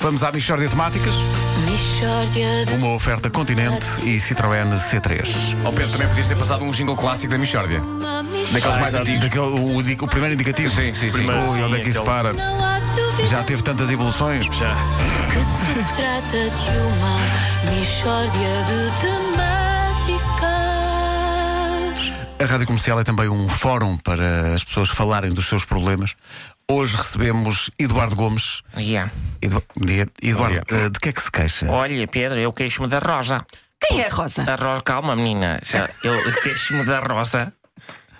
Vamos à Michórdia de Temáticas. Mishória de Uma oferta Continente e Citroën C3. Ao Pedro também podias ter passado um jingle clássico da Michórdia. Daqueles mais Daquele- antigos. o, o di- o primeiro indicativo. Sim, sim, sim. Primeiro, Sim, onde é que isso para? Já teve tantas evoluções. Já. que se trata de uma Mishória de temáticas. A Rádio Comercial é também um fórum para as pessoas falarem dos seus problemas. Hoje recebemos Eduardo Gomes. Yeah. Edu... bom dia. Eduardo, Bom eh, de que é que se queixa? Olha, Pedro, eu queixo-me da Rosa. Quem é a Rosa? A Rosa, calma, menina. Eu queixo-me da Rosa.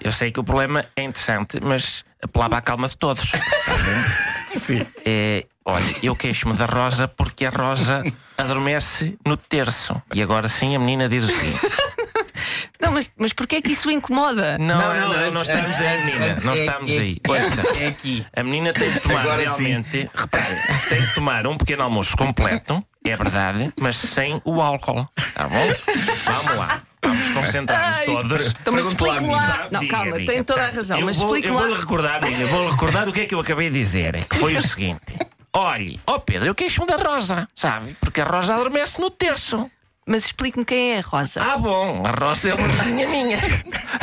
Eu sei que o problema é interessante, mas apelava à calma de todos. Sim. É, olha, eu queixo-me da Rosa porque a Rosa adormece no terço. E agora sim a menina diz o seguinte: Não, mas, mas porquê é que isso o incomoda? Não, Não, não, não, não, estamos aí, menina. antes- Não é- estamos é- aí. Ouça, É aqui. a menina tem de tomar Agora sim. realmente, repare, tem de tomar um pequeno almoço completo, é verdade, mas sem o álcool. Tá bom? Vamos lá. Vamos concentrar-nos todos. Então, mas lá, explique menina. lá. Não, Diga, calma, diga. tem toda a razão, Eu mas vou, explique eu vou lá. recordar, menina, vou recordar o que é que eu acabei de dizer. Que foi o seguinte: olhe, ó Pedro, eu queixo-me da Rosa, sabe? Porque a Rosa adormece no terço. Mas explique-me quem é a Rosa. Ah, bom, a Rosa é uma vizinha minha.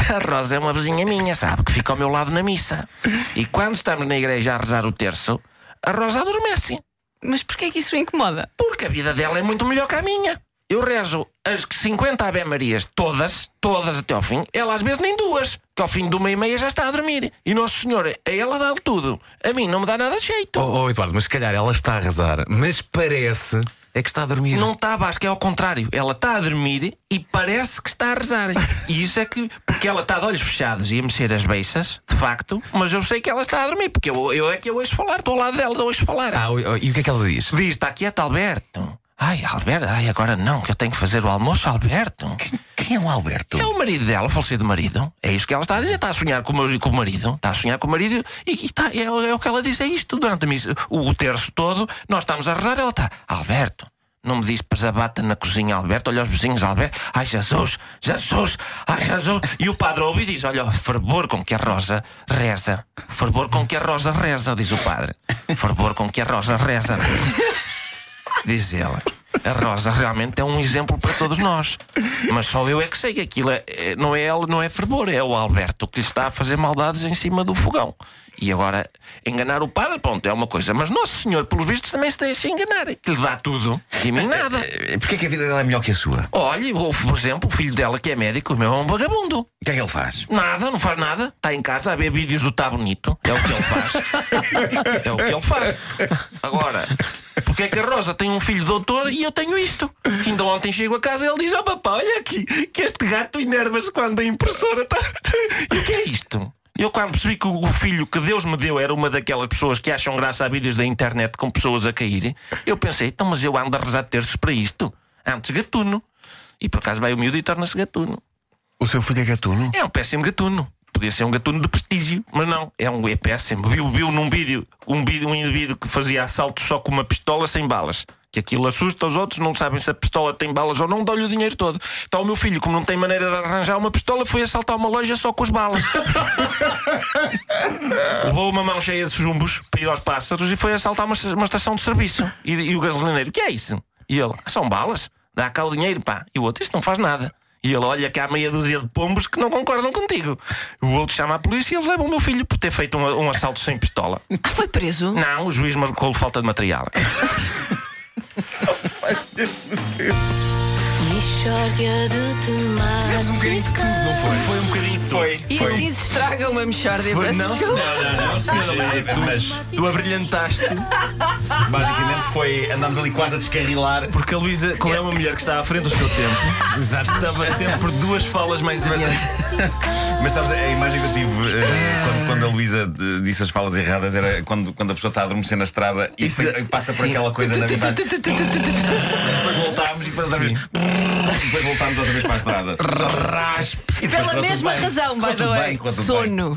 A Rosa é uma vizinha minha, sabe? Que fica ao meu lado na missa. E quando estamos na igreja a rezar o terço, a Rosa adormece. Mas porquê é que isso o incomoda? Porque a vida dela é muito melhor que a minha. Eu rezo as 50 Ave Marias, todas, todas até ao fim. Ela às vezes nem duas, que ao fim de uma e meia já está a dormir. E Nosso Senhor, a ela dá-lhe tudo. A mim não me dá nada de jeito. Oh, oh, Eduardo, mas se calhar ela está a rezar, mas parece é que está a dormir. Não está, acho que é ao contrário. Ela está a dormir e parece que está a rezar. E isso é que. Porque ela está de olhos fechados e a mexer as beiças, de facto, mas eu sei que ela está a dormir, porque eu, eu é que eu ouço falar, estou ao lado dela, eu ouço falar. Ah, e o que é que ela diz? Diz, está quieto, Alberto. Ai, Alberto, ai, agora não, que eu tenho que fazer o almoço, Alberto. Quem é o Alberto? É o marido dela, falecido marido. É isso que ela está a dizer. Está a sonhar com o, com o marido. Está a sonhar com o marido e, e está, é, é o que ela diz. É isto. Durante a missa, o, o terço todo, nós estamos a rezar. Ela está, Alberto. Não me diz pesabata na cozinha, Alberto. Olha os vizinhos, Alberto. Ai, Jesus, Jesus, ai, Jesus. E o padre ouve e diz: Olha, o fervor com que a Rosa reza. O fervor com que a Rosa reza, diz o padre. O fervor com que a Rosa reza. Diz ela. A Rosa realmente é um exemplo para todos nós. Mas só eu é que sei que aquilo é, é- não é ela, não é fervor, é o Alberto que lhe está a fazer maldades em cima do fogão. E agora, enganar o padre, pronto, é uma coisa. Mas Nosso Senhor, pelos vistos, também se deixa enganar. Que lhe dá tudo e mim nada. Eh, Porquê que a vida dela é melhor que a sua? Olha, por exemplo, o filho dela que é médico, o meu é um vagabundo. O que é que ele faz? Nada, não faz nada. Está em casa a ver vídeos do Tá Bonito. É o que ele faz. é o que ele faz. Agora, porque é que a Rosa tem um filho doutor e eu tenho isto? Que ainda ontem chego a casa e ele diz: Ó papá, olha aqui, que este gato enerva-se quando a impressora está. E o que é isto? Eu, quando percebi que o filho que Deus me deu era uma daquelas pessoas que acham graça a vídeos da internet com pessoas a caírem, eu pensei: então, mas eu ando a rezar terços para isto. Antes gatuno. E por acaso vai o miúdo e torna-se gatuno. O seu filho é gatuno? É um péssimo gatuno. Podia ser um gatuno de prestígio, mas não, é um é péssimo. Viu, viu num vídeo um, vídeo um indivíduo que fazia assaltos só com uma pistola sem balas. Que aquilo assusta os outros, não sabem se a pistola tem balas ou não, dá-lhe o dinheiro todo. Então o meu filho, como não tem maneira de arranjar uma pistola, foi assaltar uma loja só com as balas. Levou uma mão cheia de chumbos para ir aos pássaros e foi assaltar uma, uma estação de serviço. E, e o gasolineiro, o que é isso? E ele, são balas? Dá cá o dinheiro, pá. E o outro, isto não faz nada. E ele olha que há meia dúzia de pombos que não concordam contigo. O outro chama a polícia e eles levam o meu filho por ter feito um, um assalto sem pistola. Ah, foi preso? Não, o juiz marcou-lhe falta de material. Mishória de temáticas. um bocadinho de tudo, não foi? Foi um bocadinho de Foi. E assim se estraga uma mexórdia Foi- para não, se não, não, não, senhora, Mas Tu abrilhantaste basicamente foi. Andámos ali quase a descarrilar. porque a Luísa, como é uma mulher que está à frente do seu tempo, já estava sempre duas falas mais adiante. Mas sabes, a imagem que eu tive eh, quando, quando a Luísa eh, disse as falas erradas era quando, quando a pessoa está a adormecer na estrada e Isso- depois passa por aquela coisa na vida. Depois voltámos e depois outra vez. Depois voltámos outra vez para a estrada. Só- E depois Pela correu tudo mesma bem. razão, Correu tudo bem, correu tudo bem. sono.